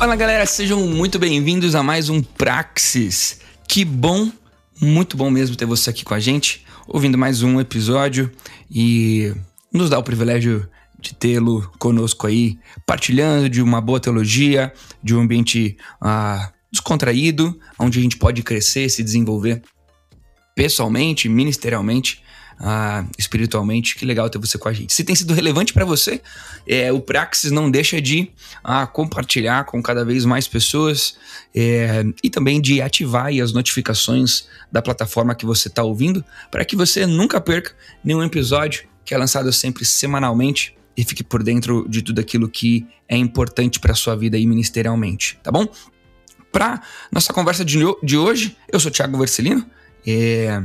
Fala galera, sejam muito bem-vindos a mais um Praxis. Que bom, muito bom mesmo ter você aqui com a gente, ouvindo mais um episódio e nos dá o privilégio de tê-lo conosco aí, partilhando de uma boa teologia, de um ambiente ah, descontraído, onde a gente pode crescer, se desenvolver pessoalmente, ministerialmente ah, espiritualmente. Que legal ter você com a gente. Se tem sido relevante para você, é, o Praxis não deixa de ah, compartilhar com cada vez mais pessoas é, e também de ativar as notificações da plataforma que você está ouvindo para que você nunca perca nenhum episódio que é lançado sempre semanalmente e fique por dentro de tudo aquilo que é importante para sua vida e ministerialmente, tá bom? Para nossa conversa de, de hoje, eu sou Thiago Vercelino. É,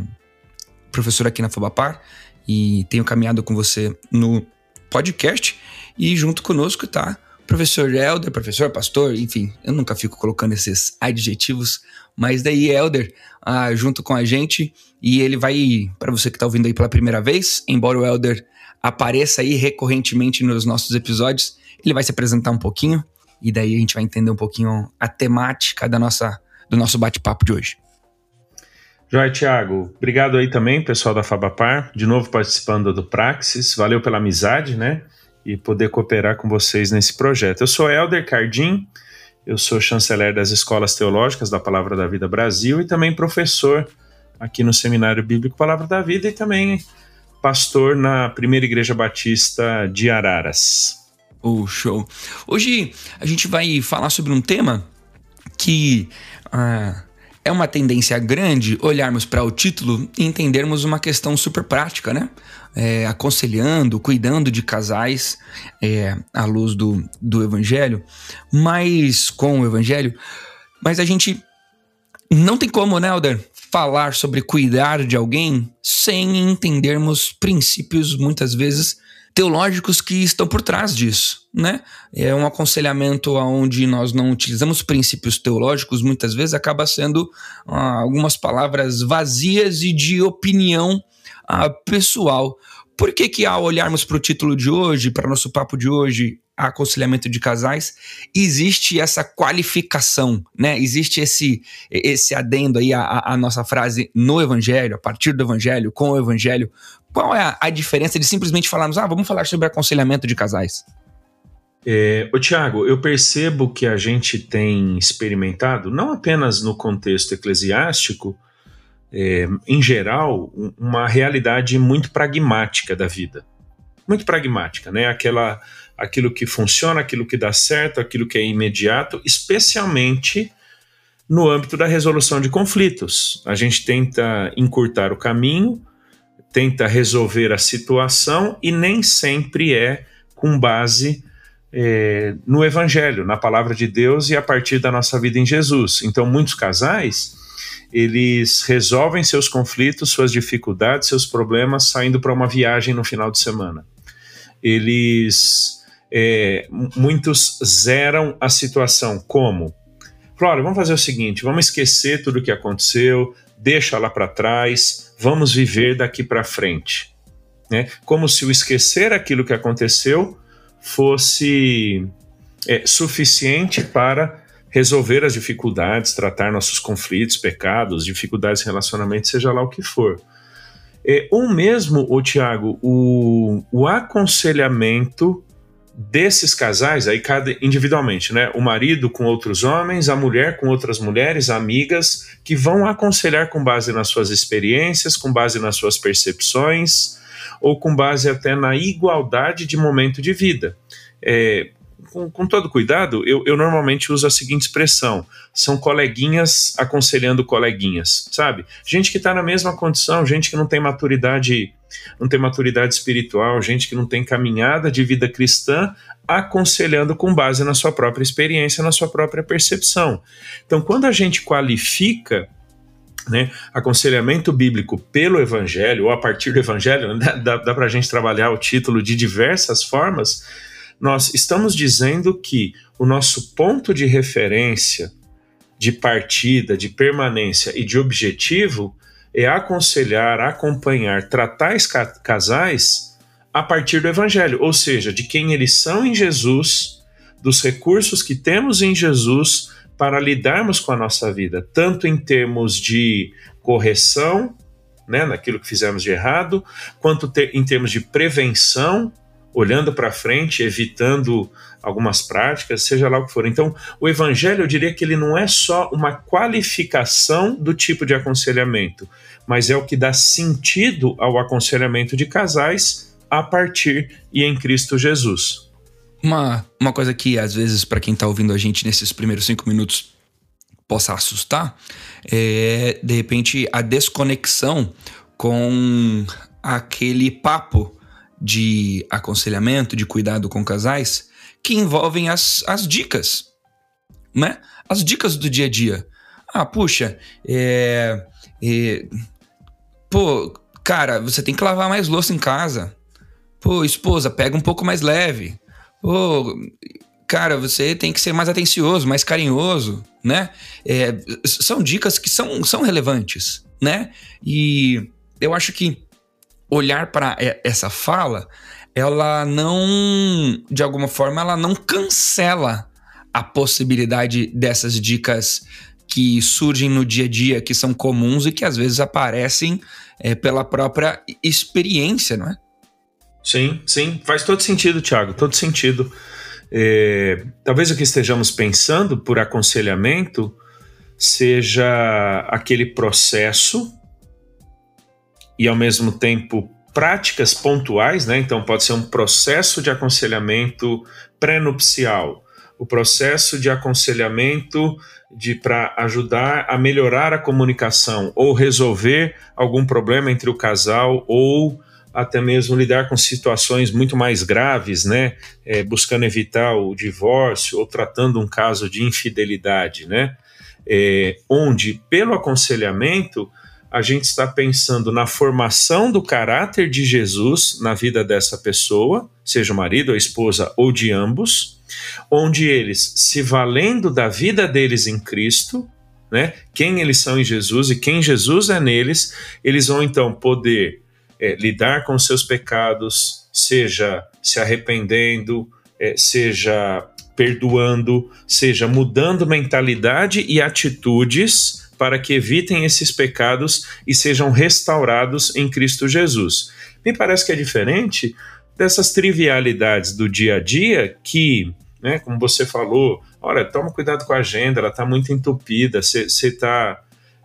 professor aqui na Fabapar e tenho caminhado com você no podcast e junto conosco tá professor Elder, professor, pastor, enfim, eu nunca fico colocando esses adjetivos, mas daí Elder ah, junto com a gente e ele vai, para você que está ouvindo aí pela primeira vez, embora o Elder apareça aí recorrentemente nos nossos episódios, ele vai se apresentar um pouquinho e daí a gente vai entender um pouquinho a temática da nossa, do nosso bate-papo de hoje. Joia, Thiago. Obrigado aí também, pessoal da Fabapar, de novo participando do Praxis. Valeu pela amizade, né? E poder cooperar com vocês nesse projeto. Eu sou Helder Cardim, eu sou chanceler das Escolas Teológicas da Palavra da Vida Brasil e também professor aqui no Seminário Bíblico Palavra da Vida e também pastor na Primeira Igreja Batista de Araras. Oh, show. Hoje a gente vai falar sobre um tema que. Ah, é uma tendência grande olharmos para o título e entendermos uma questão super prática, né? É, aconselhando, cuidando de casais é, à luz do, do Evangelho, mas com o Evangelho. Mas a gente não tem como, né, Alder, falar sobre cuidar de alguém sem entendermos princípios muitas vezes teológicos que estão por trás disso, né? É um aconselhamento onde nós não utilizamos princípios teológicos, muitas vezes acaba sendo ah, algumas palavras vazias e de opinião ah, pessoal. Por que que ao olharmos para o título de hoje, para nosso papo de hoje, aconselhamento de casais, existe essa qualificação, né? Existe esse esse adendo aí à, à nossa frase no evangelho, a partir do evangelho, com o evangelho, qual é a, a diferença de simplesmente falarmos, ah, vamos falar sobre aconselhamento de casais? É, ô Tiago, eu percebo que a gente tem experimentado, não apenas no contexto eclesiástico, é, em geral, uma realidade muito pragmática da vida. Muito pragmática, né? Aquela, aquilo que funciona, aquilo que dá certo, aquilo que é imediato, especialmente no âmbito da resolução de conflitos. A gente tenta encurtar o caminho tenta resolver a situação e nem sempre é com base é, no Evangelho, na palavra de Deus e a partir da nossa vida em Jesus. Então, muitos casais eles resolvem seus conflitos, suas dificuldades, seus problemas saindo para uma viagem no final de semana. Eles é, muitos zeram a situação como Flora, vamos fazer o seguinte: vamos esquecer tudo o que aconteceu, deixa lá para trás, vamos viver daqui para frente. Né? Como se o esquecer aquilo que aconteceu fosse é, suficiente para resolver as dificuldades, tratar nossos conflitos, pecados, dificuldades de relacionamento, seja lá o que for. É, ou mesmo, o Tiago, o, o aconselhamento desses casais, aí cada individualmente, né? O marido com outros homens, a mulher com outras mulheres, amigas, que vão aconselhar com base nas suas experiências, com base nas suas percepções, ou com base até na igualdade de momento de vida. É, com, com todo cuidado, eu, eu, normalmente uso a seguinte expressão: são coleguinhas aconselhando coleguinhas, sabe? Gente que está na mesma condição, gente que não tem maturidade, não tem maturidade espiritual, gente que não tem caminhada de vida cristã, aconselhando com base na sua própria experiência, na sua própria percepção. Então, quando a gente qualifica né, aconselhamento bíblico pelo Evangelho, ou a partir do Evangelho, né, dá, dá para a gente trabalhar o título de diversas formas nós estamos dizendo que o nosso ponto de referência, de partida, de permanência e de objetivo é aconselhar, acompanhar, tratar casais a partir do Evangelho, ou seja, de quem eles são em Jesus, dos recursos que temos em Jesus para lidarmos com a nossa vida, tanto em termos de correção, né, naquilo que fizemos de errado, quanto ter, em termos de prevenção olhando para frente, evitando algumas práticas, seja lá o que for. Então, o evangelho, eu diria que ele não é só uma qualificação do tipo de aconselhamento, mas é o que dá sentido ao aconselhamento de casais a partir e em Cristo Jesus. Uma, uma coisa que, às vezes, para quem está ouvindo a gente nesses primeiros cinco minutos possa assustar é, de repente, a desconexão com aquele papo de aconselhamento, de cuidado com casais, que envolvem as, as dicas, né? As dicas do dia a dia. Ah, puxa, é, é, pô, cara, você tem que lavar mais louça em casa. Pô, esposa, pega um pouco mais leve. Pô, cara, você tem que ser mais atencioso, mais carinhoso, né? É, são dicas que são, são relevantes, né? E eu acho que olhar para essa fala, ela não, de alguma forma, ela não cancela a possibilidade dessas dicas que surgem no dia a dia, que são comuns e que às vezes aparecem é, pela própria experiência, não é? Sim, sim, faz todo sentido, Thiago, todo sentido. É, talvez o que estejamos pensando por aconselhamento seja aquele processo e ao mesmo tempo práticas pontuais, né? Então pode ser um processo de aconselhamento pré-nupcial, o processo de aconselhamento de para ajudar a melhorar a comunicação ou resolver algum problema entre o casal ou até mesmo lidar com situações muito mais graves, né? É, buscando evitar o divórcio ou tratando um caso de infidelidade, né? É, onde pelo aconselhamento a gente está pensando na formação do caráter de Jesus na vida dessa pessoa, seja o marido, a esposa ou de ambos, onde eles, se valendo da vida deles em Cristo, né, quem eles são em Jesus e quem Jesus é neles, eles vão então poder é, lidar com seus pecados, seja se arrependendo, é, seja perdoando, seja mudando mentalidade e atitudes para que evitem esses pecados e sejam restaurados em Cristo Jesus. Me parece que é diferente dessas trivialidades do dia a dia que, né, como você falou, olha, toma cuidado com a agenda, ela está muito entupida, você está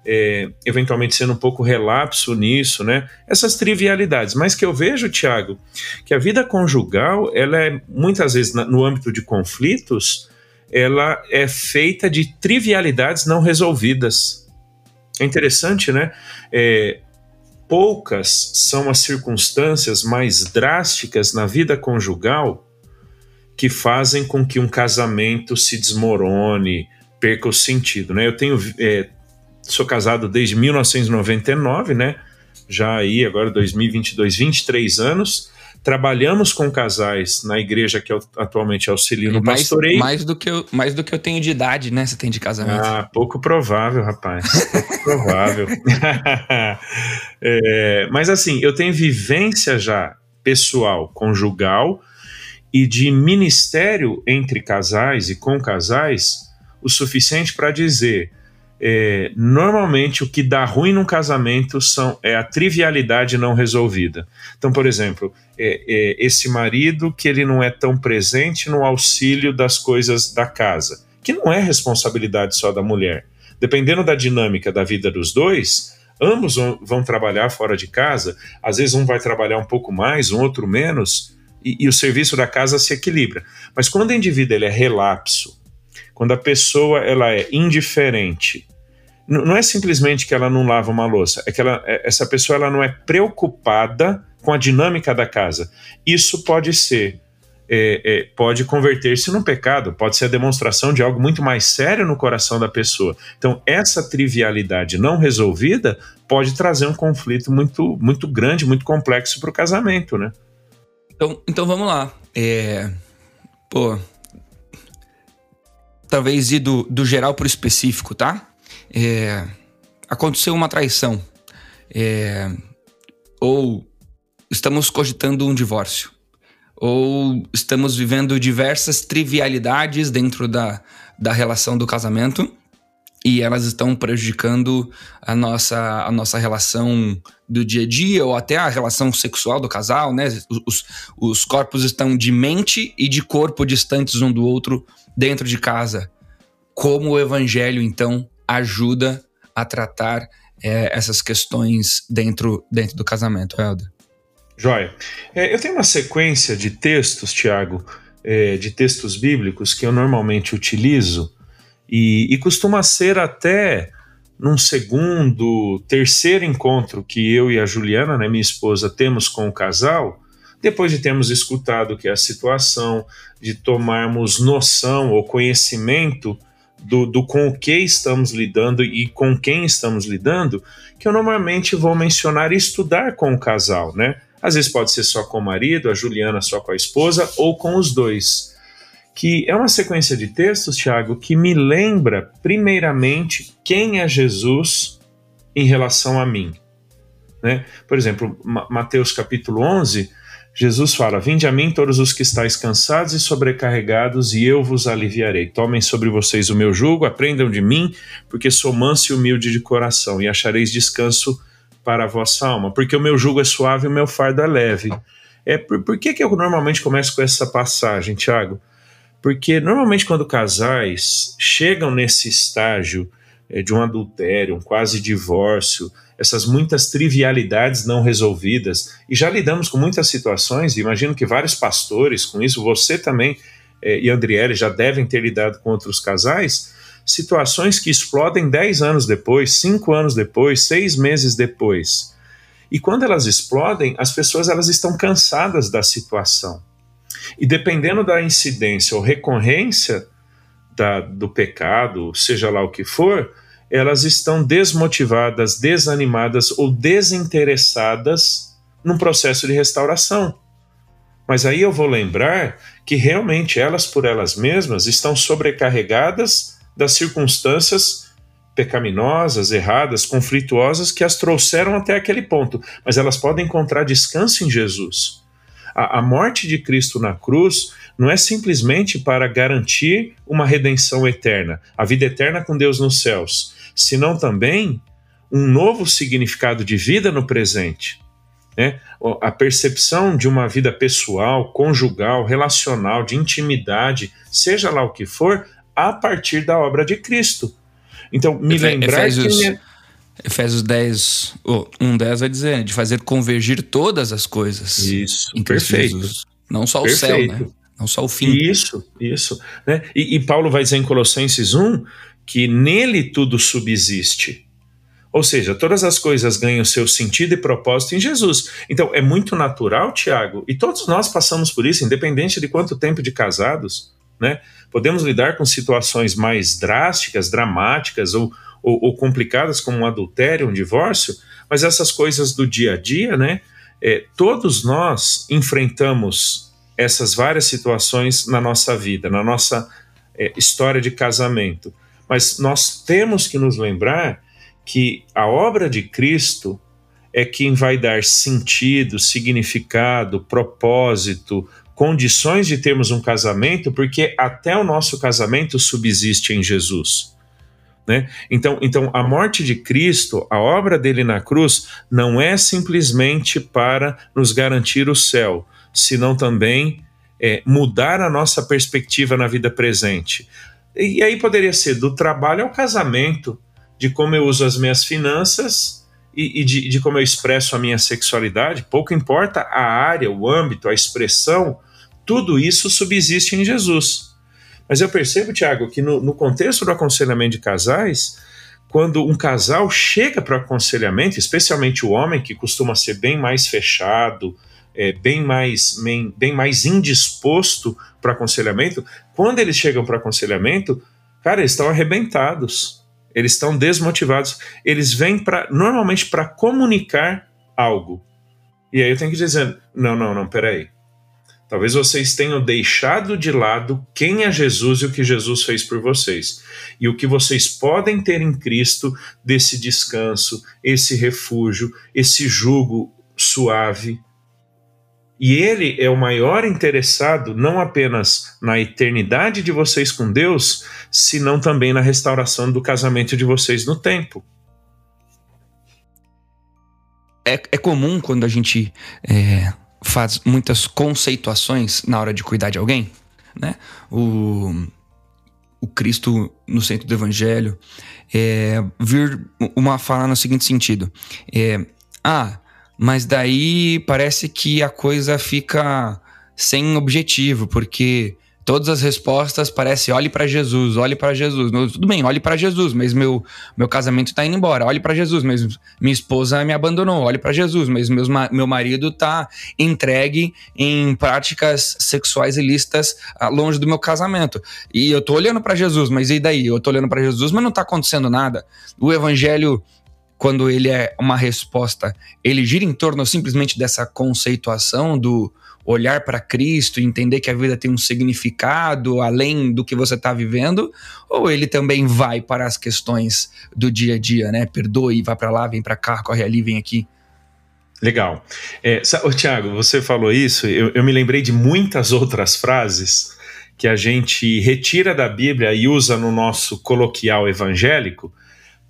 é, eventualmente sendo um pouco relapso nisso, né? Essas trivialidades. Mas que eu vejo, Tiago, que a vida conjugal, ela é muitas vezes no âmbito de conflitos, ela é feita de trivialidades não resolvidas. É interessante, né? É, poucas são as circunstâncias mais drásticas na vida conjugal que fazem com que um casamento se desmorone, perca o sentido, né? Eu tenho, é, sou casado desde 1999, né? Já aí agora 2022, 23 anos Trabalhamos com casais na igreja que eu atualmente auxilio no mais, pastoreio. Mais do, que eu, mais do que eu tenho de idade, né? Você tem de casamento. Ah, pouco provável, rapaz. Pouco provável. é, mas assim, eu tenho vivência já pessoal, conjugal e de ministério entre casais e com casais o suficiente para dizer é, normalmente o que dá ruim num casamento são, é a trivialidade não resolvida. Então, por exemplo, é, é, esse marido que ele não é tão presente no auxílio das coisas da casa, que não é responsabilidade só da mulher. Dependendo da dinâmica da vida dos dois, ambos vão, trabalhar fora de casa, às vezes um vai trabalhar um pouco mais, um outro menos, e, e o serviço da casa se equilibra. Mas quando o indivíduo ele é relapso, quando a pessoa ela é indiferente, não é simplesmente que ela não lava uma louça, é que ela, é, essa pessoa ela não é preocupada com a dinâmica da casa. Isso pode ser, é, é, pode converter-se num pecado, pode ser a demonstração de algo muito mais sério no coração da pessoa. Então, essa trivialidade não resolvida pode trazer um conflito muito, muito grande, muito complexo para o casamento, né? Então, então vamos lá. É, pô, talvez ir do, do geral para o específico, tá? É, aconteceu uma traição. É, ou estamos cogitando um divórcio. Ou estamos vivendo diversas trivialidades dentro da, da relação do casamento e elas estão prejudicando a nossa, a nossa relação do dia a dia ou até a relação sexual do casal, né? Os, os corpos estão de mente e de corpo distantes um do outro dentro de casa. Como o evangelho, então, ajuda a tratar é, essas questões dentro, dentro do casamento, Helder? Joia. É, eu tenho uma sequência de textos, Tiago, é, de textos bíblicos que eu normalmente utilizo e, e costuma ser até num segundo, terceiro encontro que eu e a Juliana, né, minha esposa, temos com o casal, depois de termos escutado que é a situação, de tomarmos noção ou conhecimento do, do com o que estamos lidando e com quem estamos lidando, que eu normalmente vou mencionar estudar com o casal, né? Às vezes pode ser só com o marido, a Juliana só com a esposa ou com os dois. Que é uma sequência de textos, Tiago, que me lembra, primeiramente, quem é Jesus em relação a mim. Né? Por exemplo, Mateus capítulo 11, Jesus fala: Vinde a mim todos os que estáis cansados e sobrecarregados, e eu vos aliviarei. Tomem sobre vocês o meu jugo, aprendam de mim, porque sou manso e humilde de coração, e achareis descanso para a vossa alma, porque o meu jugo é suave e o meu fardo é leve. É, por, por que, que eu normalmente começo com essa passagem, Tiago? Porque normalmente quando casais chegam nesse estágio é, de um adultério, um quase divórcio, essas muitas trivialidades não resolvidas, e já lidamos com muitas situações, imagino que vários pastores com isso, você também é, e Andriele já devem ter lidado com outros casais, situações que explodem 10 anos depois, 5 anos depois, 6 meses depois. E quando elas explodem, as pessoas elas estão cansadas da situação. E dependendo da incidência ou recorrência da, do pecado, seja lá o que for, elas estão desmotivadas, desanimadas ou desinteressadas num processo de restauração. Mas aí eu vou lembrar que realmente elas por elas mesmas estão sobrecarregadas das circunstâncias pecaminosas, erradas, conflituosas que as trouxeram até aquele ponto, mas elas podem encontrar descanso em Jesus. A, a, morte de Cristo na cruz não é simplesmente para garantir uma redenção eterna, a vida eterna com Deus nos céus, senão também um novo significado de vida no presente. Né? A percepção de uma vida pessoal, conjugal, relacional, de intimidade, seja lá o que for, a partir da obra de Cristo. Então, me Efe, lembrar Efésios, que. Efésios 10, oh, 1, 10 vai dizer, de fazer convergir todas as coisas. Isso, perfeito. Jesus. Não só o perfeito. céu, né? Não só o fim. Isso, isso. Né? E, e Paulo vai dizer em Colossenses 1 que nele tudo subsiste. Ou seja, todas as coisas ganham seu sentido e propósito em Jesus. Então, é muito natural, Tiago, e todos nós passamos por isso, independente de quanto tempo de casados, né? Podemos lidar com situações mais drásticas, dramáticas ou, ou, ou complicadas, como um adultério, um divórcio, mas essas coisas do dia a dia, né? É, todos nós enfrentamos essas várias situações na nossa vida, na nossa é, história de casamento. Mas nós temos que nos lembrar que a obra de Cristo é quem vai dar sentido, significado, propósito, condições de termos um casamento, porque até o nosso casamento subsiste em Jesus. Né? Então, então, a morte de Cristo, a obra dele na cruz, não é simplesmente para nos garantir o céu, senão também é, mudar a nossa perspectiva na vida presente. E aí poderia ser do trabalho ao casamento, de como eu uso as minhas finanças e, e de, de, como eu expresso a minha sexualidade, pouco importa a área, o âmbito, a expressão, tudo isso subsiste em Jesus. Mas eu percebo, Tiago, que no, no contexto do aconselhamento de casais, quando um casal chega para o aconselhamento, especialmente o homem, que costuma ser bem mais fechado, é, bem, mais, bem, bem mais indisposto para aconselhamento, quando eles chegam para aconselhamento, cara, eles estão arrebentados, eles estão desmotivados, eles vêm para normalmente para comunicar algo. E aí eu tenho que dizer: não, não, não, peraí. Talvez vocês tenham deixado de lado quem é Jesus e o que Jesus fez por vocês. E o que vocês podem ter em Cristo desse descanso, esse refúgio, esse jugo suave. E ele é o maior interessado não apenas na eternidade de vocês com Deus, senão também na restauração do casamento de vocês no tempo. É, é comum quando a gente é, faz muitas conceituações na hora de cuidar de alguém, né? O, o Cristo no centro do Evangelho é, vir uma fala no seguinte sentido: é, ah, mas daí parece que a coisa fica sem objetivo, porque todas as respostas parecem olhe para Jesus, olhe para Jesus. Tudo bem, olhe para Jesus, mas meu, meu casamento está indo embora. Olhe para Jesus, mas minha esposa me abandonou. Olhe para Jesus, mas meus, meu marido está entregue em práticas sexuais ilícitas ah, longe do meu casamento. E eu tô olhando para Jesus, mas e daí? Eu tô olhando para Jesus, mas não está acontecendo nada. O evangelho quando ele é uma resposta, ele gira em torno simplesmente dessa conceituação do olhar para Cristo e entender que a vida tem um significado além do que você está vivendo, ou ele também vai para as questões do dia a dia, né? Perdoe, vai para lá, vem para cá, corre ali, vem aqui. Legal. É, Tiago, você falou isso, eu, eu me lembrei de muitas outras frases que a gente retira da Bíblia e usa no nosso coloquial evangélico,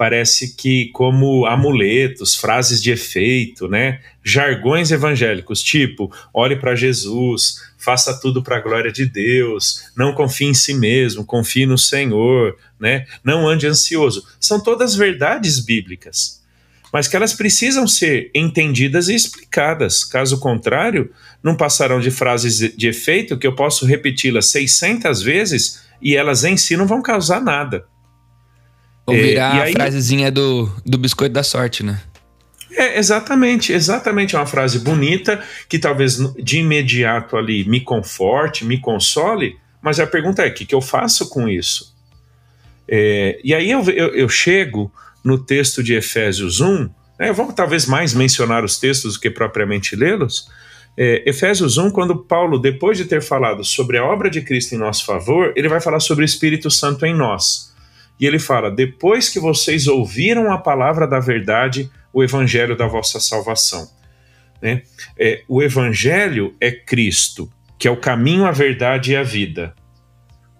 parece que como amuletos, frases de efeito, né? Jargões evangélicos, tipo, ore para Jesus, faça tudo para a glória de Deus, não confie em si mesmo, confie no Senhor, né? Não ande ansioso. São todas verdades bíblicas, mas que elas precisam ser entendidas e explicadas. Caso contrário, não passarão de frases de efeito que eu posso repeti-las 600 vezes e elas em si não vão causar nada. Ou é, virar é, aí, a frasezinha do, do biscoito da sorte, né? É, exatamente, exatamente. É uma frase bonita que talvez de imediato ali me conforte, me console, mas a pergunta é: o que, que eu faço com isso? É, e aí eu, eu, eu, chego no texto de Efésios 1, né, vamos talvez mais mencionar os textos do que propriamente lê-los. É, Efésios 1, quando Paulo, depois de ter falado sobre a obra de Cristo em nosso favor, ele vai falar sobre o Espírito Santo em nós. E ele fala: depois que vocês ouviram a palavra da verdade, o evangelho da vossa salvação. Né? É, o evangelho é Cristo, que é o caminho, a verdade e a vida.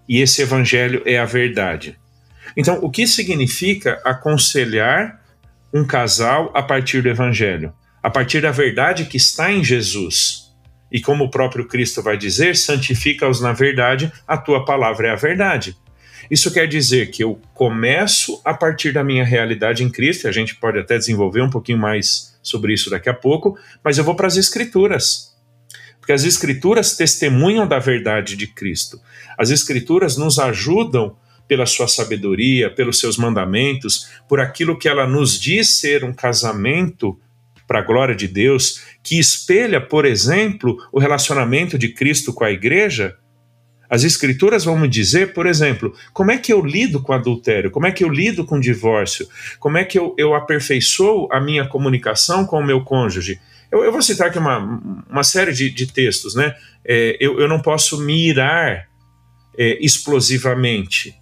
E esse evangelho é a verdade. Então, o que significa aconselhar um casal a partir do evangelho? A partir da verdade que está em Jesus. E como o próprio Cristo vai dizer, santifica-os na verdade, a tua palavra é a verdade. Isso quer dizer que eu começo a partir da minha realidade em Cristo, a gente pode até desenvolver um pouquinho mais sobre isso daqui a pouco, mas eu vou para as Escrituras. Porque as Escrituras testemunham da verdade de Cristo. As Escrituras nos ajudam pela sua sabedoria, pelos seus mandamentos, por aquilo que ela nos diz ser um casamento para a glória de Deus, que espelha, por exemplo, o relacionamento de Cristo com a igreja, as escrituras vão me dizer, por exemplo, como é que eu lido com adultério, como é que eu lido com divórcio, como é que eu, eu aperfeiçoo a minha comunicação com o meu cônjuge. Eu, eu vou citar aqui uma, uma série de, de textos, né? É, eu, eu não posso mirar é, explosivamente,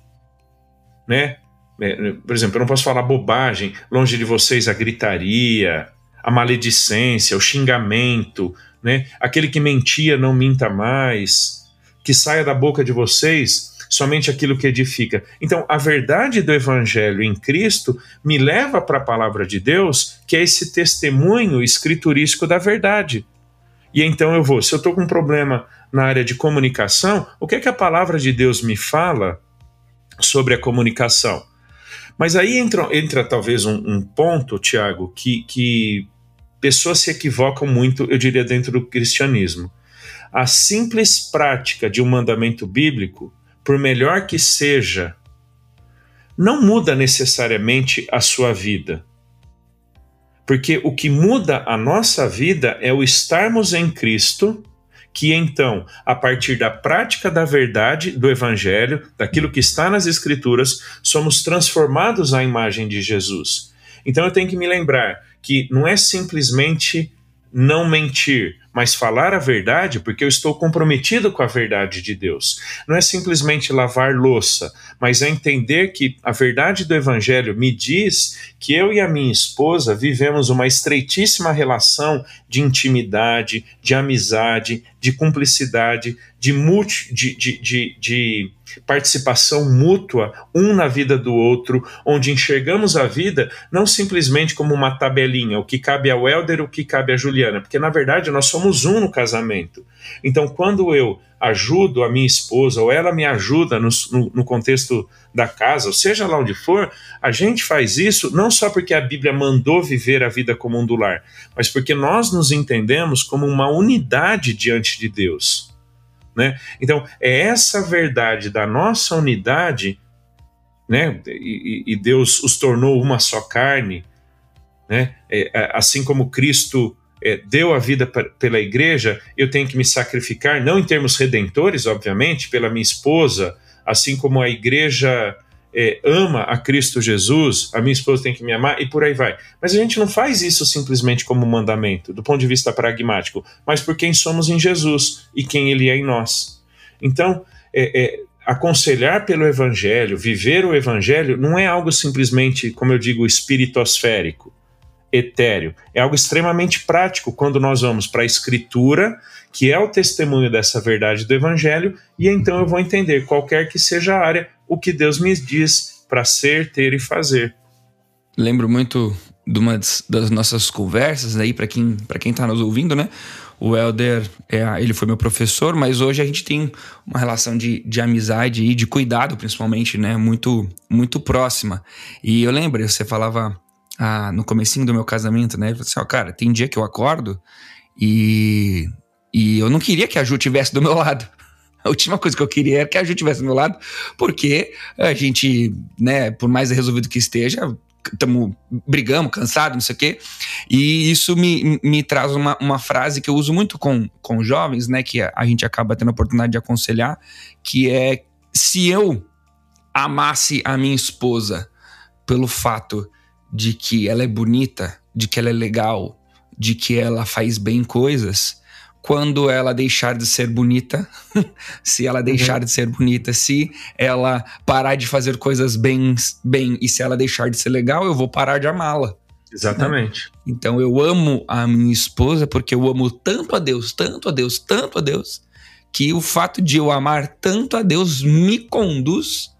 né? É, por exemplo, eu não posso falar bobagem, longe de vocês a gritaria, a maledicência, o xingamento, né? Aquele que mentia não minta mais, que saia da boca de vocês somente aquilo que edifica. Então, a verdade do Evangelho em Cristo me leva para a palavra de Deus, que é esse testemunho escriturístico da verdade. E então eu vou, se eu estou com um problema na área de comunicação, o que é que a palavra de Deus me fala sobre a comunicação? Mas aí entra, entra talvez um, um ponto, Tiago, que, que pessoas se equivocam muito, eu diria, dentro do cristianismo. A simples prática de um mandamento bíblico, por melhor que seja, não muda necessariamente a sua vida. Porque o que muda a nossa vida é o estarmos em Cristo, que então, a partir da prática da verdade do Evangelho, daquilo que está nas Escrituras, somos transformados à imagem de Jesus. Então eu tenho que me lembrar que não é simplesmente não mentir, mas falar a verdade porque eu estou comprometido com a verdade de Deus. Não é simplesmente lavar louça, mas é entender que a verdade do Evangelho me diz que eu e a minha esposa vivemos uma estreitíssima relação de intimidade, de amizade, de cumplicidade, de, multi, de, de, de, de participação mútua, um na vida do outro, onde enxergamos a vida não simplesmente como uma tabelinha, o que cabe ao Helder, o que cabe à Juliana, porque na verdade nós somos um no casamento. Então, quando eu ajudo a minha esposa ou ela me ajuda no, no, no, contexto da casa, ou seja lá onde for, a gente faz isso não só porque a Bíblia mandou viver a vida comum do lar, mas porque nós nos entendemos como uma unidade diante de Deus. Né? Então, é essa verdade da nossa unidade, né? e, e Deus os tornou uma só carne, né? É, é assim como Cristo é, deu a vida pela igreja, eu tenho que me sacrificar, não em termos redentores, obviamente, pela minha esposa, assim como a igreja é, ama a Cristo Jesus, a minha esposa tem que me amar e por aí vai. Mas a gente não faz isso simplesmente como mandamento, do ponto de vista pragmático, mas por quem somos em Jesus e quem Ele é em nós. Então, é, é, aconselhar pelo Evangelho, viver o Evangelho, não é algo simplesmente, como eu digo, espiritosférico etéreo. É algo extremamente prático quando nós vamos para a Escritura, que é o testemunho dessa verdade do Evangelho, e então eu vou entender, qualquer que seja a área, o que Deus me diz para ser, ter e fazer. Lembro muito de uma das nossas conversas aí para quem para quem está nos ouvindo, né? O Helder, é, ele foi meu professor, mas hoje a gente tem uma relação de, de amizade e de cuidado, principalmente, né? Muito muito próxima. E eu lembro, você falava ah, no comecinho do meu casamento, né? Eu falei assim, ó, cara, tem dia que eu acordo e, e eu não queria que a Ju tivesse do meu lado. A última coisa que eu queria era que a Ju tivesse do meu lado, porque a gente, né, por mais resolvido que esteja, estamos brigamos, cansados, não sei o quê. E isso me, me traz uma, uma frase que eu uso muito com, com jovens, né, que a gente acaba tendo a oportunidade de aconselhar, que é se eu amasse a minha esposa pelo fato de que ela é bonita, de que ela é legal, de que ela faz bem coisas, quando ela deixar de ser bonita, se ela deixar uhum. de ser bonita, se ela parar de fazer coisas bem, bem e se ela deixar de ser legal, eu vou parar de amá-la. Exatamente. Né? Então eu amo a minha esposa porque eu amo tanto a Deus, tanto a Deus, tanto a Deus, que o fato de eu amar tanto a Deus me conduz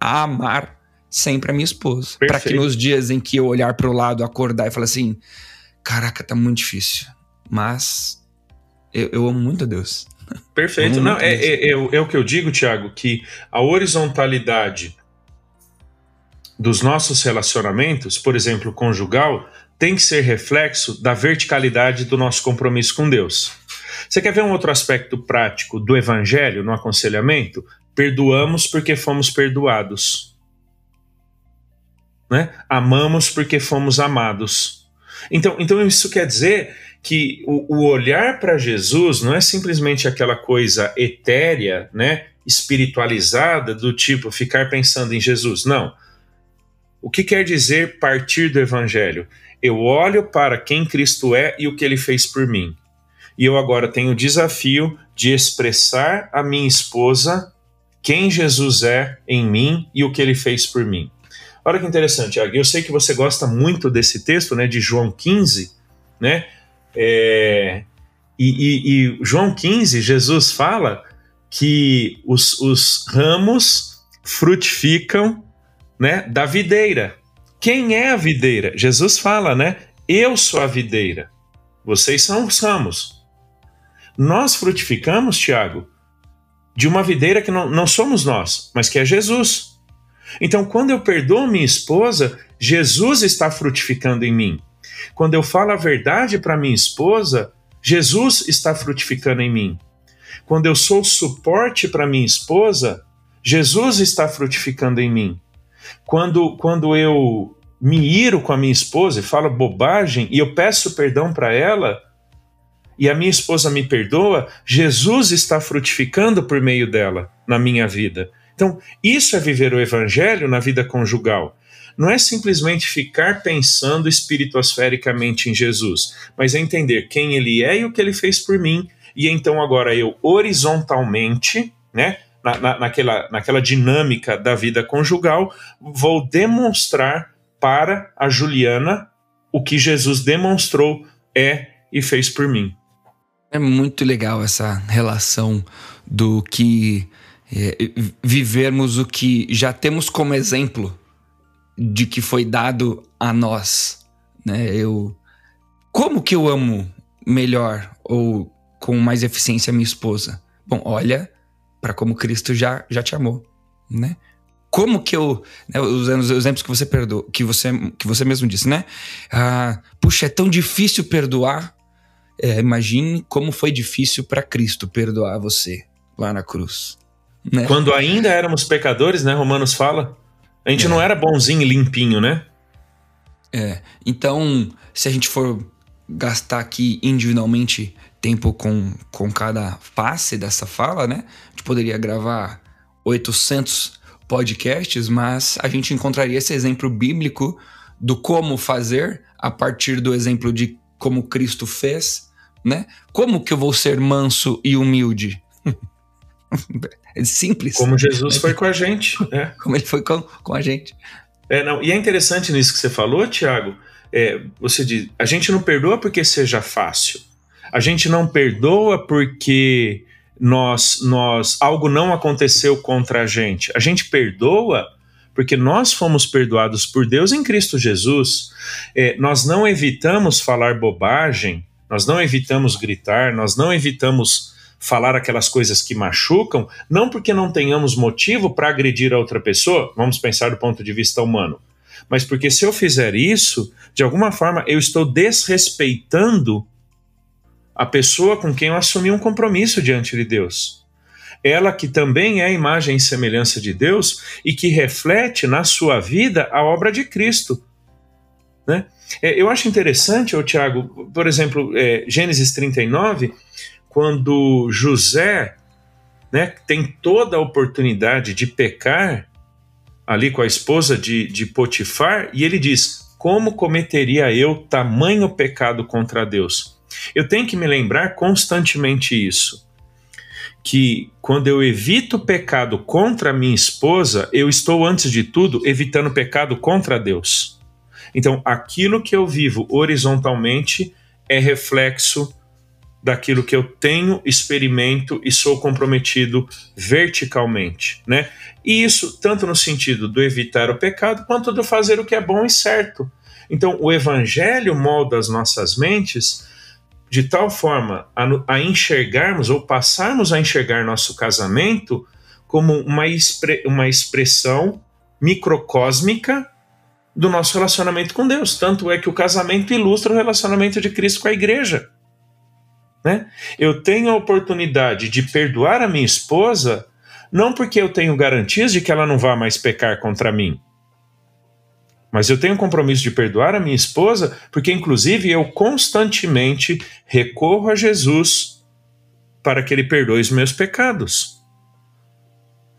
a amar sempre a minha esposa. Para que nos dias em que eu olhar para o lado, acordar e falar assim: caraca, tá muito difícil. Mas eu, eu amo muito a Deus. Perfeito. Não, é, é, é, é, o que eu digo, Tiago, que a horizontalidade dos nossos relacionamentos, por exemplo, conjugal, tem que ser reflexo da verticalidade do nosso compromisso com Deus. Você quer ver um outro aspecto prático do evangelho no aconselhamento? Perdoamos porque fomos perdoados né? Amamos porque fomos amados. Então, então isso quer dizer que o, o olhar para Jesus não é simplesmente aquela coisa etérea, né? espiritualizada do tipo ficar pensando em Jesus. Não. O que quer dizer partir do evangelho? Eu olho para quem Cristo é e o que ele fez por mim. E eu agora tenho o desafio de expressar a minha esposa quem Jesus é em mim e o que ele fez por mim. Olha que interessante, Agui. Eu sei que você gosta muito desse texto, né, de João 15, né? É, e, e, e, João 15, Jesus fala que os, os ramos frutificam, né, da videira. Quem é a videira? Jesus fala, né? Eu sou a videira. Vocês são os ramos. Nós frutificamos, Tiago, de uma videira que não, não somos nós, mas que é Jesus. Então, quando eu perdoo minha esposa, Jesus está frutificando em mim. Quando eu falo a verdade para minha esposa, Jesus está frutificando em mim. Quando eu sou suporte para minha esposa, Jesus está frutificando em mim. Quando, quando eu me iro com a minha esposa e falo bobagem e eu peço perdão para ela e a minha esposa me perdoa, Jesus está frutificando por meio dela na minha vida. Então, isso é viver o evangelho na vida conjugal. Não é simplesmente ficar pensando espiritosfericamente em Jesus, mas é entender quem ele é e o que ele fez por mim. E então agora eu horizontalmente, né, na, na, naquela, naquela dinâmica da vida conjugal, vou demonstrar para a Juliana o que Jesus demonstrou é e fez por mim. É muito legal essa relação do que é, vivermos o que já temos como exemplo de que foi dado a nós, né? Eu como que eu amo melhor ou com mais eficiência minha esposa? Bom, olha para como Cristo já já te amou, né? Como que eu, né, usando os exemplos que você perdoou, que você que você mesmo disse, né? Ah, puxa, é tão difícil perdoar. É, imagine como foi difícil para Cristo perdoar você lá na cruz. Né? Quando ainda éramos pecadores, né? Romanos fala. A gente é. não era bonzinho e limpinho, né? É. Então, se a gente for gastar aqui individualmente tempo com, com cada face dessa fala, né? A gente poderia gravar 800 podcasts, mas a gente encontraria esse exemplo bíblico do como fazer a partir do exemplo de como Cristo fez, né? Como que eu vou ser manso e humilde? É simples. Como Jesus foi com a gente. Né? Como ele foi com, com a gente. É, não, e é interessante nisso que você falou, Tiago. É, você diz, a gente não perdoa porque seja fácil. A gente não perdoa porque nós, nós algo não aconteceu contra a gente. A gente perdoa porque nós fomos perdoados por Deus em Cristo Jesus. É, nós não evitamos falar bobagem, nós não evitamos gritar, nós não evitamos falar aquelas coisas que machucam, não porque não tenhamos motivo para agredir a outra pessoa, vamos pensar do ponto de vista humano, mas porque se eu fizer isso, de alguma forma eu estou desrespeitando a pessoa com quem eu assumi um compromisso diante de Deus. Ela que também é a imagem e semelhança de Deus e que reflete na sua vida a obra de Cristo. Né? É, eu acho interessante, Tiago, por exemplo, é, Gênesis 39, quando José né, tem toda a oportunidade de pecar ali com a esposa de, de Potifar, e ele diz: Como cometeria eu tamanho pecado contra Deus? Eu tenho que me lembrar constantemente isso. Que quando eu evito pecado contra minha esposa, eu estou, antes de tudo, evitando pecado contra Deus. Então, aquilo que eu vivo horizontalmente é reflexo daquilo que eu tenho, experimento e sou comprometido verticalmente, né? E isso tanto no sentido do evitar o pecado quanto do fazer o que é bom e certo. Então, o evangelho molda as nossas mentes de tal forma a, a enxergarmos ou passarmos a enxergar nosso casamento como uma, expre, uma expressão microcósmica do nosso relacionamento com Deus. Tanto é que o casamento ilustra o relacionamento de Cristo com a igreja. Né? Eu tenho a oportunidade de perdoar a minha esposa, não porque eu tenho garantias de que ela não vá mais pecar contra mim, mas eu tenho o compromisso de perdoar a minha esposa, porque inclusive eu constantemente recorro a Jesus para que ele perdoe os meus pecados.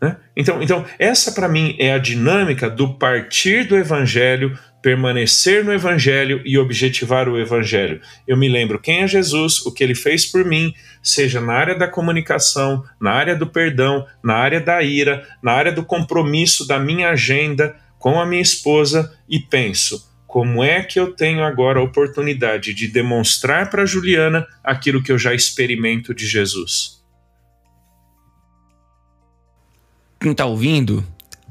Né? Então, então, essa para mim é a dinâmica do partir do evangelho permanecer no Evangelho e objetivar o Evangelho. Eu me lembro quem é Jesus, o que ele fez por mim, seja na área da comunicação, na área do perdão, na área da ira, na área do compromisso da minha agenda com a minha esposa e penso. Como é que eu tenho agora a oportunidade de demonstrar para Juliana aquilo que eu já experimento de Jesus? Quem está ouvindo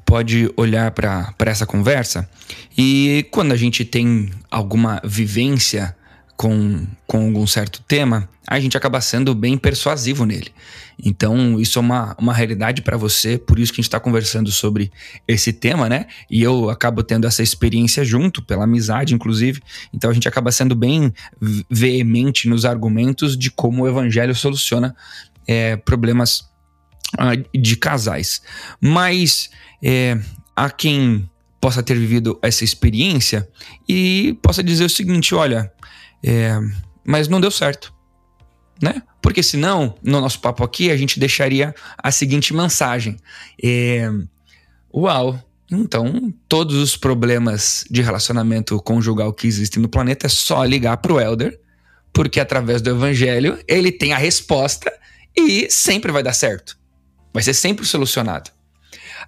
pode olhar para essa conversa e quando a gente tem alguma vivência com, com algum certo tema, a gente acaba sendo bem persuasivo nele. Então, isso é uma, uma realidade para você, por isso que a gente está conversando sobre esse tema, né? E eu acabo tendo essa experiência junto, pela amizade, inclusive. Então, a gente acaba sendo bem veemente nos argumentos de como o evangelho soluciona é, problemas de casais. Mas é, há quem possa ter vivido essa experiência e possa dizer o seguinte: olha é, mas não deu certo, né? Porque senão, no nosso papo aqui, a gente deixaria a seguinte mensagem: é, Uau, então todos os problemas de relacionamento conjugal que existem no planeta é só ligar para o Elder, porque através do Evangelho ele tem a resposta e sempre vai dar certo. Vai ser sempre solucionado.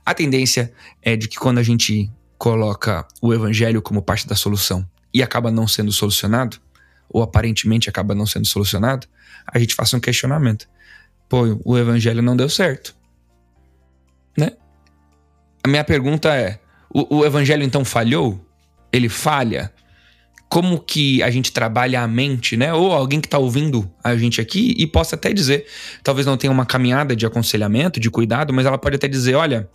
A tendência é de que quando a gente coloca o Evangelho como parte da solução e acaba não sendo solucionado, ou aparentemente acaba não sendo solucionado, a gente faça um questionamento. Pô, o evangelho não deu certo. Né? A minha pergunta é: o, o evangelho então falhou? Ele falha? Como que a gente trabalha a mente, né? Ou alguém que está ouvindo a gente aqui e possa até dizer, talvez não tenha uma caminhada de aconselhamento, de cuidado, mas ela pode até dizer: olha,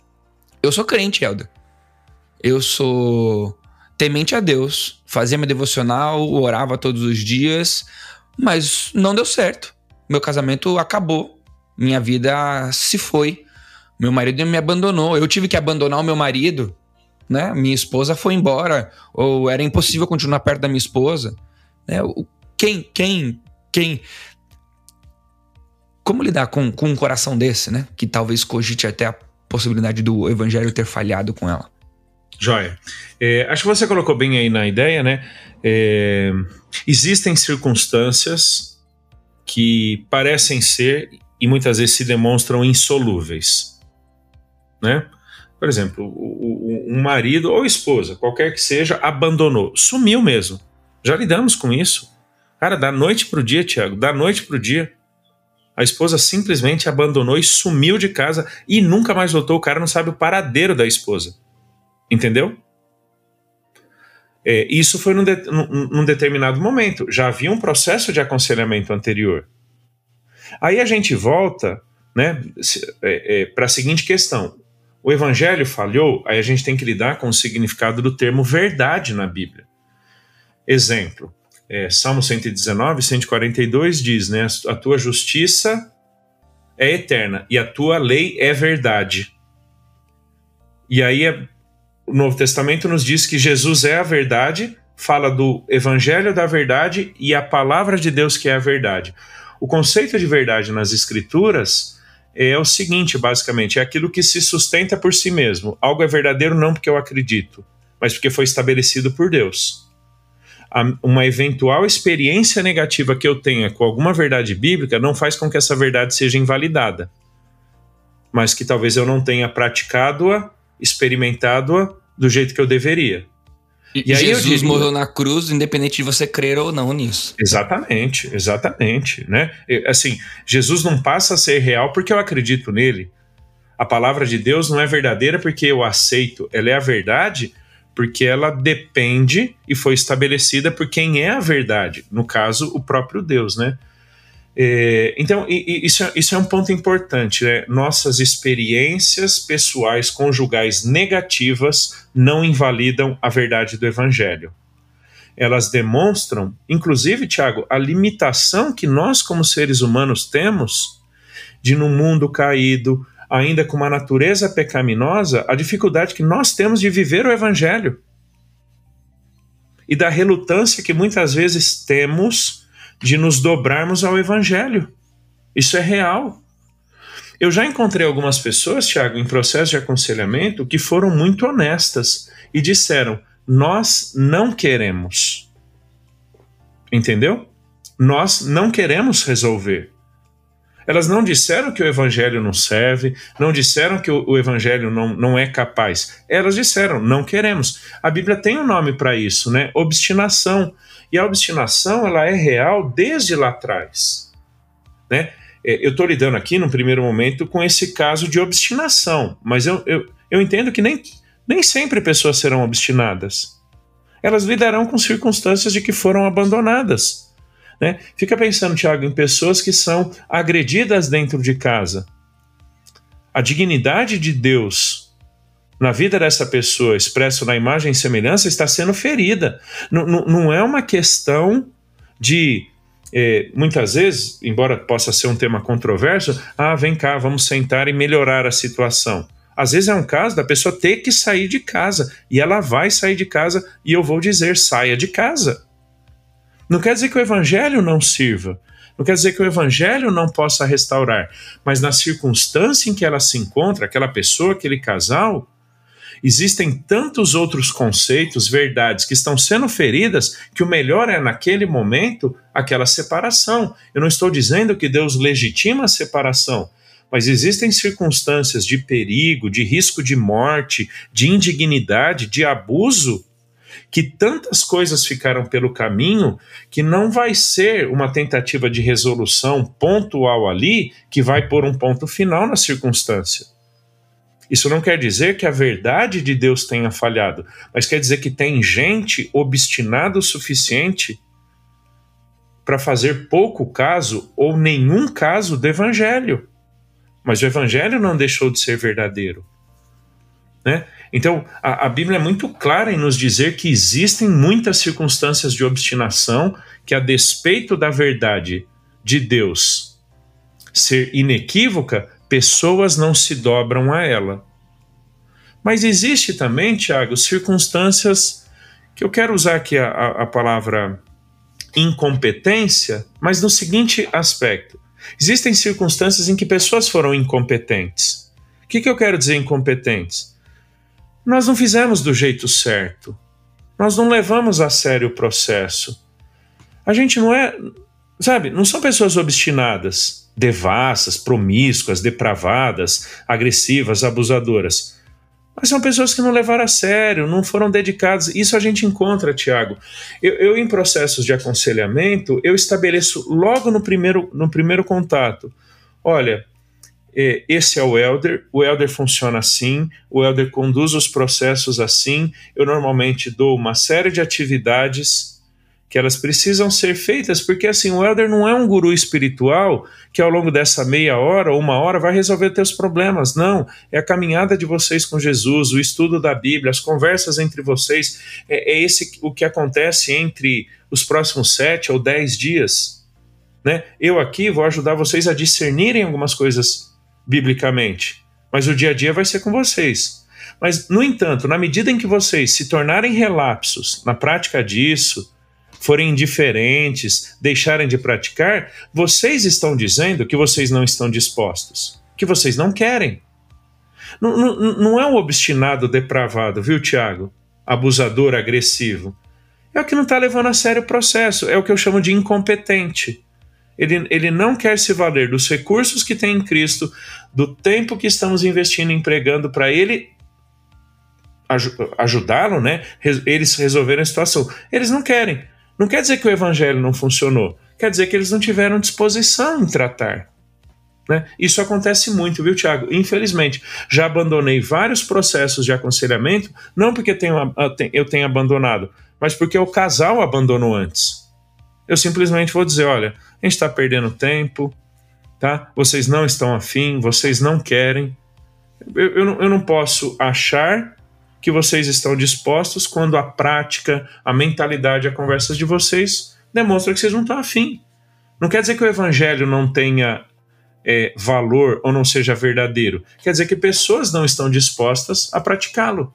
eu sou crente, Helder. Eu sou temente a Deus, fazia meu devocional, orava todos os dias, mas não deu certo. Meu casamento acabou, minha vida se foi. Meu marido me abandonou, eu tive que abandonar o meu marido, né? Minha esposa foi embora, ou era impossível continuar perto da minha esposa. Né? Quem, quem, quem como lidar com, com um coração desse, né? Que talvez cogite até a possibilidade do evangelho ter falhado com ela. Joia. É, acho que você colocou bem aí na ideia, né? É, existem circunstâncias que parecem ser e muitas vezes se demonstram insolúveis, né? Por exemplo, um marido ou esposa, qualquer que seja, abandonou, sumiu mesmo. Já lidamos com isso. Cara, da noite pro dia, Tiago, da noite pro dia. A esposa simplesmente abandonou e sumiu de casa e nunca mais voltou. O cara não sabe o paradeiro da esposa. Entendeu? É, isso foi num, de, num, num, determinado momento. Já havia um processo de aconselhamento anterior. Aí a gente volta né, é, é, para a seguinte questão: o evangelho falhou, aí a gente tem que lidar com o significado do termo verdade na Bíblia. Exemplo: é, Salmo 119, 142 diz, né, a tua justiça é eterna e a tua lei é verdade. E aí é o Novo Testamento nos diz que Jesus é a verdade, fala do evangelho da verdade e a palavra de Deus que é a verdade. O conceito de verdade nas escrituras é o seguinte, basicamente, é aquilo que se sustenta por si mesmo. Algo é verdadeiro não porque eu acredito, mas porque foi estabelecido por Deus. Uma eventual experiência negativa que eu tenha com alguma verdade bíblica não faz com que essa verdade seja invalidada, mas que talvez eu não tenha praticado-a experimentado-a do jeito que eu deveria. E, e aí Jesus digo, morreu na cruz, independente de você crer ou não nisso. Exatamente, exatamente, né? Assim, Jesus não passa a ser real porque eu acredito nele. A palavra de Deus não é verdadeira porque eu aceito, ela é a verdade porque ela depende e foi estabelecida por quem é a verdade, no caso, o próprio Deus, né? É, então, isso, é, isso é um ponto importante. Né? Nossas experiências pessoais conjugais negativas não invalidam a verdade do Evangelho. Elas demonstram, inclusive, Tiago, a limitação que nós, como seres humanos, temos de, num mundo caído, ainda com uma natureza pecaminosa, a dificuldade que nós temos de viver o Evangelho. E da relutância que muitas vezes temos de nos dobrarmos ao Evangelho. Isso é real. Eu já encontrei algumas pessoas, Tiago, em processo de aconselhamento, que foram muito honestas e disseram: Nós não queremos. Entendeu? Nós não queremos resolver. Elas não disseram que o evangelho não serve, não disseram que o, o evangelho não, não é capaz. Elas disseram, não queremos. A Bíblia tem um nome para isso, né? Obstinação. E a obstinação ela é real desde lá atrás. Né? É, eu estou lidando aqui, no primeiro momento, com esse caso de obstinação, mas eu, eu, eu entendo que nem, nem sempre pessoas serão obstinadas. Elas lidarão com circunstâncias de que foram abandonadas. Né? Fica pensando, Tiago, em pessoas que são agredidas dentro de casa. A dignidade de Deus na vida dessa pessoa, expresso na imagem e semelhança, está sendo ferida. Não é uma questão de é, muitas vezes, embora possa ser um tema controverso, ah, vem cá, vamos sentar e melhorar a situação. Às vezes é um caso da pessoa ter que sair de casa e ela vai sair de casa e eu vou dizer saia de casa. Não quer dizer que o evangelho não sirva, não quer dizer que o evangelho não possa restaurar, mas na circunstância em que ela se encontra, aquela pessoa, aquele casal, existem tantos outros conceitos, verdades que estão sendo feridas, que o melhor é, naquele momento, aquela separação. Eu não estou dizendo que Deus legitima a separação, mas existem circunstâncias de perigo, de risco de morte, de indignidade, de abuso que tantas coisas ficaram pelo caminho que não vai ser uma tentativa de resolução pontual ali que vai pôr um ponto final na circunstância. Isso não quer dizer que a verdade de Deus tenha falhado, mas quer dizer que tem gente obstinada o suficiente para fazer pouco caso ou nenhum caso do evangelho. Mas o evangelho não deixou de ser verdadeiro. Né? Então, a, a, Bíblia é muito clara em nos dizer que existem muitas circunstâncias de obstinação que, a despeito da verdade de Deus ser inequívoca, pessoas não se dobram a ela. Mas existe também, Tiago, circunstâncias que eu quero usar aqui a, a, a palavra incompetência, mas no seguinte aspecto: existem circunstâncias em que pessoas foram incompetentes. O que, que eu quero dizer incompetentes? Nós não fizemos do jeito certo. Nós não levamos a sério o processo. A gente não é, sabe, não são pessoas obstinadas, devassas, promíscuas, depravadas, agressivas, abusadoras. Mas são pessoas que não levaram a sério, não foram dedicadas. Isso a gente encontra, Tiago. Eu, eu, em processos de aconselhamento, eu estabeleço logo no primeiro, no primeiro contato. Olha, esse é o Elder, o Elder funciona assim, o Elder conduz os processos assim. Eu normalmente dou uma série de atividades que elas precisam ser feitas, porque assim, o Elder não é um guru espiritual que ao longo dessa meia hora ou uma hora vai resolver teus problemas. Não, é a caminhada de vocês com Jesus, o estudo da Bíblia, as conversas entre vocês. É, é esse o que acontece entre os próximos sete ou dez dias. Né? Eu aqui vou ajudar vocês a discernirem algumas coisas biblicamente, mas o dia a dia vai ser com vocês. Mas, no entanto, na medida em que vocês se tornarem relapsos na prática disso, forem indiferentes, deixarem de praticar, vocês estão dizendo que vocês não estão dispostos, que vocês não querem. Não, não, não é um obstinado depravado, viu, Tiago? Abusador, agressivo. É o que não está levando a sério o processo, é o que eu chamo de incompetente. Ele, ele não quer se valer dos recursos que tem em Cristo, do tempo que estamos investindo empregando para ele ajudá-lo, né? Eles resolverem a situação. Eles não querem. Não quer dizer que o evangelho não funcionou. Quer dizer que eles não tiveram disposição em tratar. Né? Isso acontece muito, viu, Tiago? Infelizmente, já abandonei vários processos de aconselhamento, não porque tenho, eu tenha abandonado, mas porque o casal abandonou antes. Eu simplesmente vou dizer: olha, a gente está perdendo tempo, tá? Vocês não estão afim, vocês não querem. Eu, eu, não, eu não posso achar que vocês estão dispostos quando a prática, a mentalidade, a conversa de vocês demonstra que vocês não estão afim. Não quer dizer que o evangelho não tenha é, valor ou não seja verdadeiro. Quer dizer que pessoas não estão dispostas a praticá-lo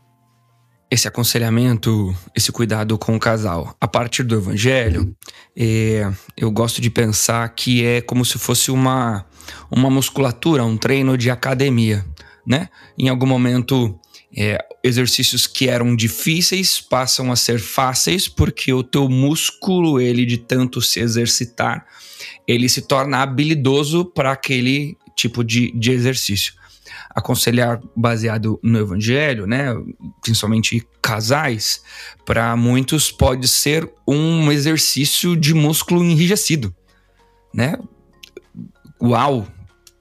esse aconselhamento, esse cuidado com o casal. A partir do evangelho, é, eu gosto de pensar que é como se fosse uma, uma musculatura, um treino de academia, né? Em algum momento, é, exercícios que eram difíceis passam a ser fáceis porque o teu músculo, ele de tanto se exercitar, ele se torna habilidoso para aquele tipo de, de exercício aconselhar baseado no evangelho, né, principalmente casais, para muitos pode ser um exercício de músculo enrijecido, né? Uau,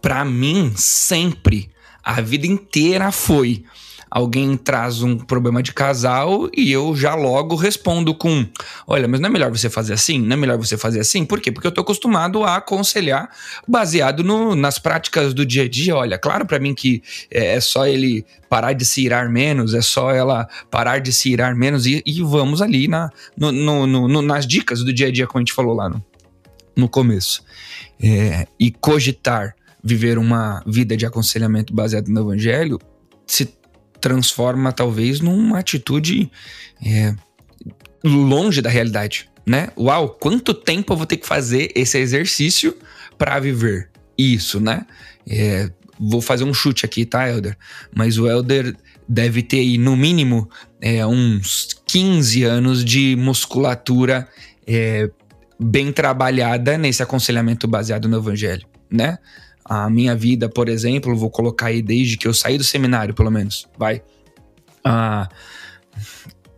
para mim sempre a vida inteira foi alguém traz um problema de casal e eu já logo respondo com: Olha, mas não é melhor você fazer assim? Não é melhor você fazer assim? Por quê? Porque eu tô acostumado a aconselhar baseado no, nas práticas do dia a dia. Olha, claro para mim que é, é, só ele parar de se irar menos, é só ela parar de se irar menos e, e vamos ali na, no, no, no, nas dicas do dia a dia, como a gente falou lá no, no começo. É, e cogitar viver uma vida de aconselhamento baseado no evangelho se transforma talvez numa atitude é, longe da realidade, né? Uau, quanto tempo eu vou ter que fazer esse exercício para viver isso, né? É, vou fazer um chute aqui, tá, Elder? Mas o Elder deve ter aí, no mínimo, é, uns 15 anos de musculatura é, bem trabalhada nesse aconselhamento baseado no Evangelho, né? A minha vida, por exemplo, vou colocar aí desde que eu saí do seminário, pelo menos, vai. Há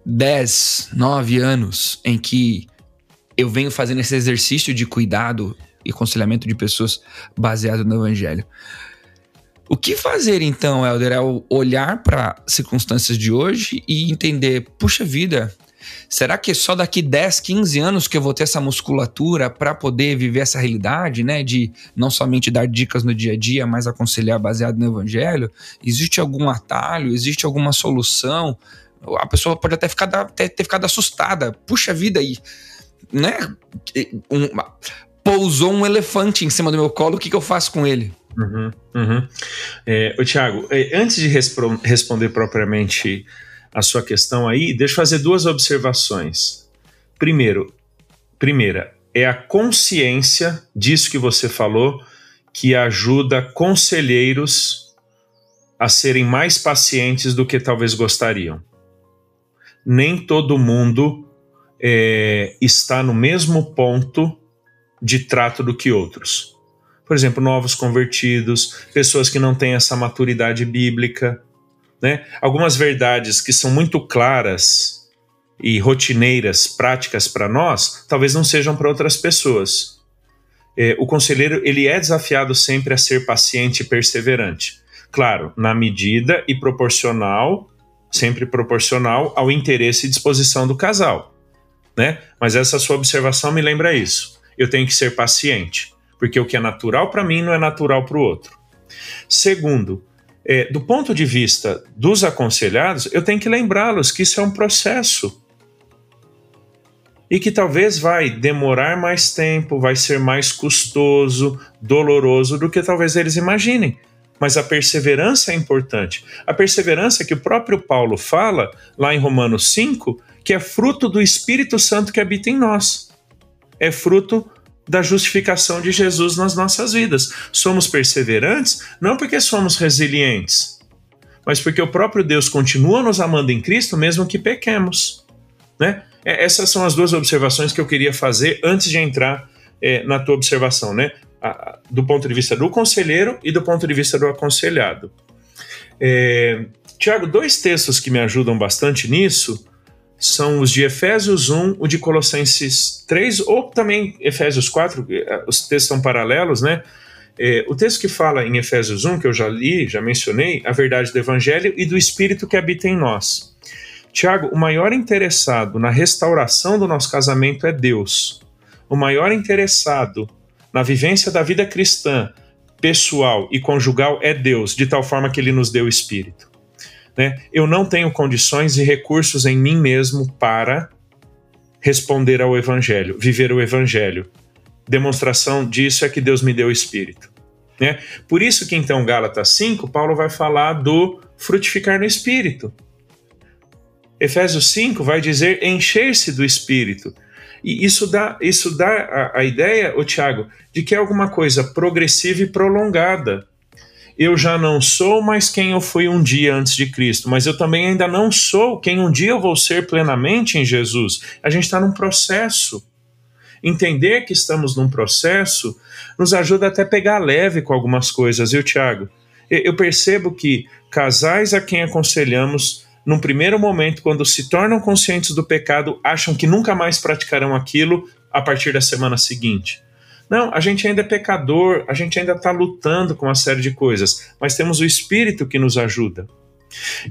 10, 9 anos em que eu venho fazendo esse exercício de cuidado e aconselhamento de pessoas baseado no Evangelho. O que fazer então, Helder, é olhar para circunstâncias de hoje e entender, puxa vida, Será que é só daqui 10, 15 anos que eu vou ter essa musculatura para poder viver essa realidade, né? De não somente dar dicas no dia a dia, mas aconselhar baseado no evangelho? Existe algum atalho? Existe alguma solução? A pessoa pode até ficar, até ter ficado assustada. Puxa vida aí, né? Um, pousou um elefante em cima do meu colo, o que, que eu faço com ele? Uhum, uhum. É, o Tiago, é, antes de responder propriamente a sua questão aí, deixa eu fazer duas observações. Primeiro, primeira, é a consciência disso que você falou que ajuda conselheiros a serem mais pacientes do que talvez gostariam. Nem todo mundo é, está no mesmo ponto de trato do que outros. Por exemplo, novos convertidos, pessoas que não têm essa maturidade bíblica, né? Algumas verdades que são muito claras e rotineiras, práticas para nós, talvez não sejam para outras pessoas. É, o conselheiro ele é desafiado sempre a ser paciente e perseverante. Claro, na medida e proporcional, sempre proporcional ao interesse e disposição do casal. Né? Mas essa sua observação me lembra isso. Eu tenho que ser paciente, porque o que é natural para mim não é natural para o outro. Segundo, é, do ponto de vista dos aconselhados, eu tenho que lembrá-los que isso é um processo e que talvez vai demorar mais tempo, vai ser mais custoso, doloroso do que talvez eles imaginem. Mas a perseverança é importante. A perseverança que o próprio Paulo fala lá em Romanos 5, que é fruto do Espírito Santo que habita em nós. É fruto da justificação de Jesus nas nossas vidas. Somos perseverantes não porque somos resilientes, mas porque o próprio Deus continua nos amando em Cristo mesmo que pequemos. Né? É, essas são as duas observações que eu queria fazer antes de entrar é, na tua observação, né? do ponto de vista do conselheiro e do ponto de vista do aconselhado. É, Tiago, dois textos que me ajudam bastante nisso são os de Efésios 1, o de Colossenses 3, ou também Efésios 4, eh, os textos são paralelos, né? É, o texto que fala em Efésios 1, que eu já li, já mencionei, a verdade do Evangelho e do Espírito que habita em nós. Tiago, o maior interessado na restauração do nosso casamento é Deus. O maior interessado na vivência da vida cristã, pessoal e conjugal é Deus, de tal forma que ele nos deu o Espírito. Né? Eu não tenho condições e recursos em mim mesmo para responder ao Evangelho, viver o Evangelho. Demonstração disso é que Deus me deu o Espírito. Né? Por isso que então Gálatas 5, Paulo vai falar do frutificar no Espírito. Efésios 5 vai dizer encher-se do Espírito. E isso dá, isso dá a, a ideia, o Tiago, de que é alguma coisa progressiva e prolongada eu já não sou mais quem eu fui um dia antes de Cristo, mas eu também ainda não sou quem um dia eu vou ser plenamente em Jesus. A gente está num processo. Entender que estamos num processo nos ajuda até a pegar leve com algumas coisas, viu, Tiago? Eu percebo que casais a quem aconselhamos, num primeiro momento, quando se tornam conscientes do pecado, acham que nunca mais praticarão aquilo a partir da semana seguinte. Não, a gente ainda é pecador, a gente ainda está lutando com uma série de coisas, mas temos o Espírito que nos ajuda.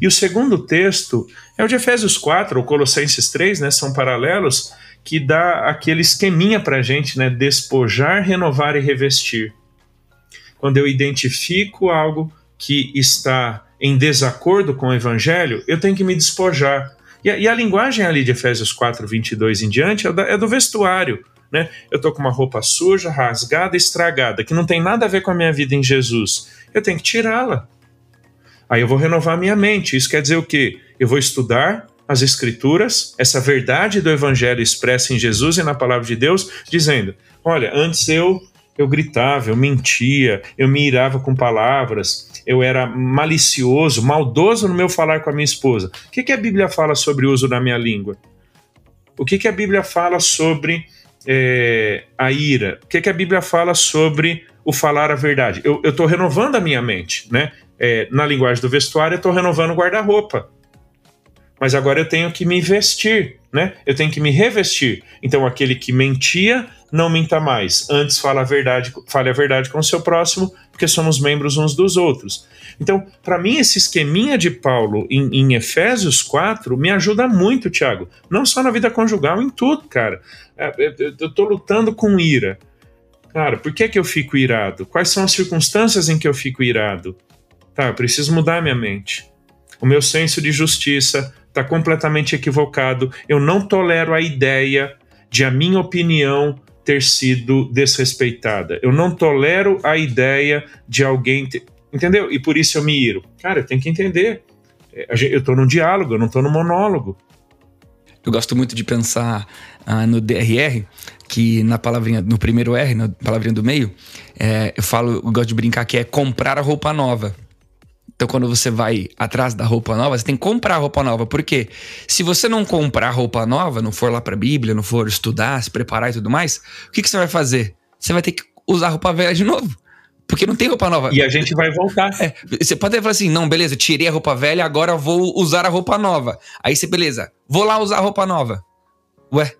E o segundo texto é o de Efésios 4 ou Colossenses 3, né, são paralelos, que dá aquele esqueminha para a gente, né, despojar, renovar e revestir. Quando eu identifico algo que está em desacordo com o evangelho, eu tenho que me despojar. E a, e a linguagem ali de Efésios 4, 22 em diante é, da, é do vestuário. Né? Eu estou com uma roupa suja, rasgada, estragada, que não tem nada a ver com a minha vida em Jesus. Eu tenho que tirá-la. Aí eu vou renovar minha mente. Isso quer dizer o quê? Eu vou estudar as Escrituras, essa verdade do Evangelho expressa em Jesus e na palavra de Deus, dizendo: olha, antes eu eu gritava, eu mentia, eu me irava com palavras, eu era malicioso, maldoso no meu falar com a minha esposa. O que, que a Bíblia fala sobre o uso da minha língua? O que, que a Bíblia fala sobre é, a ira? O que, que a Bíblia fala sobre o falar a verdade? Eu estou renovando a minha mente, né? é, na linguagem do vestuário, eu estou renovando o guarda-roupa. Mas agora eu tenho que me vestir, né? Eu tenho que me revestir. Então, aquele que mentia, não minta mais. Antes fala a verdade, fale a verdade com o seu próximo, porque somos membros uns dos outros. Então, para mim, esse esqueminha de Paulo em, em, Efésios 4 me ajuda muito, Tiago. Não só na vida conjugal, em tudo, cara. É, eu estou lutando com ira. Cara, por que, que eu fico irado? Quais são as circunstâncias em que eu fico irado? Tá, eu preciso mudar minha mente. O meu senso de justiça está completamente equivocado. Eu não tolero a ideia de a minha opinião ter sido desrespeitada. Eu não tolero a ideia de alguém. Ter... Entendeu? E por isso eu me iro. Cara, eu tenho que entender. É, eu estou num diálogo, eu não estou num monólogo. Eu gosto muito de pensar ah, no DRR, que na palavrinha, no primeiro R, na palavrinha do meio, é, eu falo, eu gosto de brincar que é comprar a roupa nova. Então, quando você vai atrás da roupa nova, você tem que comprar roupa nova. Por quê? Se você não comprar roupa nova, não for lá para a Bíblia, não for estudar, se preparar e tudo mais, o que, que você vai fazer? Você vai ter que usar roupa velha de novo. Porque não tem roupa nova. E a gente vai voltar. É, você pode falar assim: não, beleza, tirei a roupa velha, agora vou usar a roupa nova. Aí você, beleza, vou lá usar a roupa nova. Ué,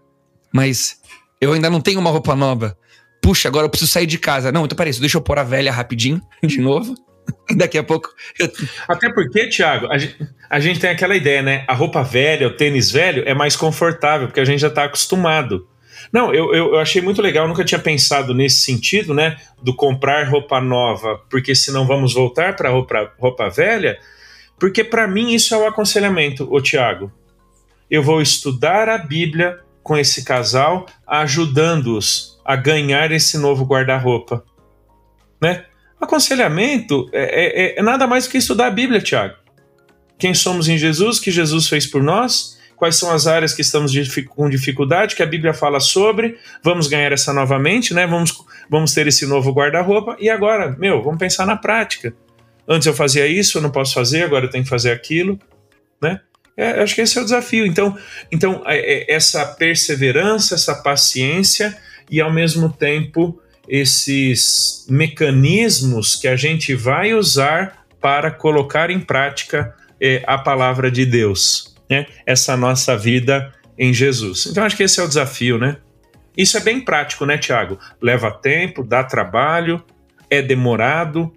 mas eu ainda não tenho uma roupa nova. Puxa, agora eu preciso sair de casa. Não, então peraí, deixa eu pôr a velha rapidinho, de novo. Daqui a pouco. Eu... Até porque, Thiago, a gente, a gente, tem aquela ideia, né? A roupa velha, o tênis velho é mais confortável, porque a gente já está acostumado. Não, eu, eu, achei muito legal, nunca tinha pensado nesse sentido, né? Do comprar roupa nova, porque senão vamos voltar para roupa, roupa velha. Porque para mim isso é o aconselhamento, ô Tiago. Eu vou estudar a Bíblia com esse casal, ajudando-os a ganhar esse novo guarda-roupa. Né? Aconselhamento é, é, é, nada mais do que estudar a Bíblia, Tiago. Quem somos em Jesus, que Jesus fez por nós, quais são as áreas que estamos com dificuldade, que a Bíblia fala sobre, vamos ganhar essa novamente, né? Vamos, vamos ter esse novo guarda-roupa, e agora, meu, vamos pensar na prática. Antes eu fazia isso, eu não posso fazer, agora eu tenho que fazer aquilo, né? É, acho que esse é o desafio. Então, então é, é, essa perseverança, essa paciência e ao mesmo tempo esses mecanismos que a gente vai usar para colocar em prática é, a palavra de Deus, né? Essa nossa vida em Jesus. Então acho que esse é o desafio, né? Isso é bem prático, né, Tiago? Leva tempo, dá trabalho, é demorado,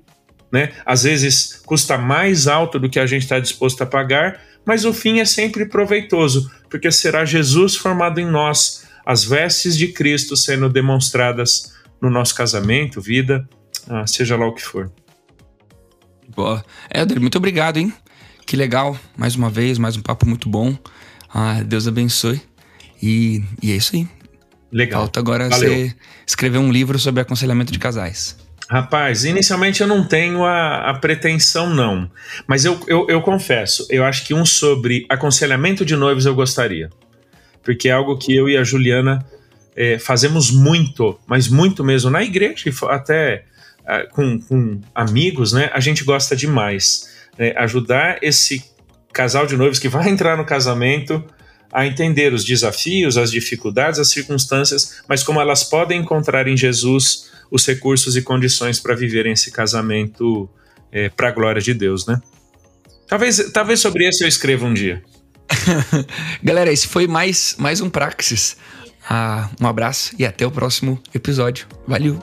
né? Às vezes custa mais alto do que a gente está disposto a pagar, mas o fim é sempre proveitoso, porque será Jesus formado em nós, as vestes de Cristo sendo demonstradas no nosso casamento, vida, ah, seja lá o que for. Boa. Éder, muito obrigado, hein? Que legal. Mais uma vez, mais um papo muito bom. Ah, Deus abençoe. E, e é isso aí. Legal. Falta agora Valeu. você escrever um livro sobre aconselhamento de casais. Rapaz, inicialmente eu não tenho a, a pretensão, não. Mas eu, eu, eu, confesso, eu acho que um sobre aconselhamento de noivos eu gostaria. Porque é algo que eu e a Juliana é, fazemos muito, mas muito mesmo na igreja, até é, com, com, amigos, né? A gente gosta demais. Né, ajudar esse casal de noivos que vai entrar no casamento a entender os desafios, as dificuldades, as circunstâncias, mas como elas podem encontrar em Jesus os recursos e condições para viverem esse casamento é, para a glória de Deus, né? Talvez, talvez sobre isso eu escreva um dia. Galera, esse foi mais, mais um Praxis. Ah, um abraço e até o próximo episódio. Valeu!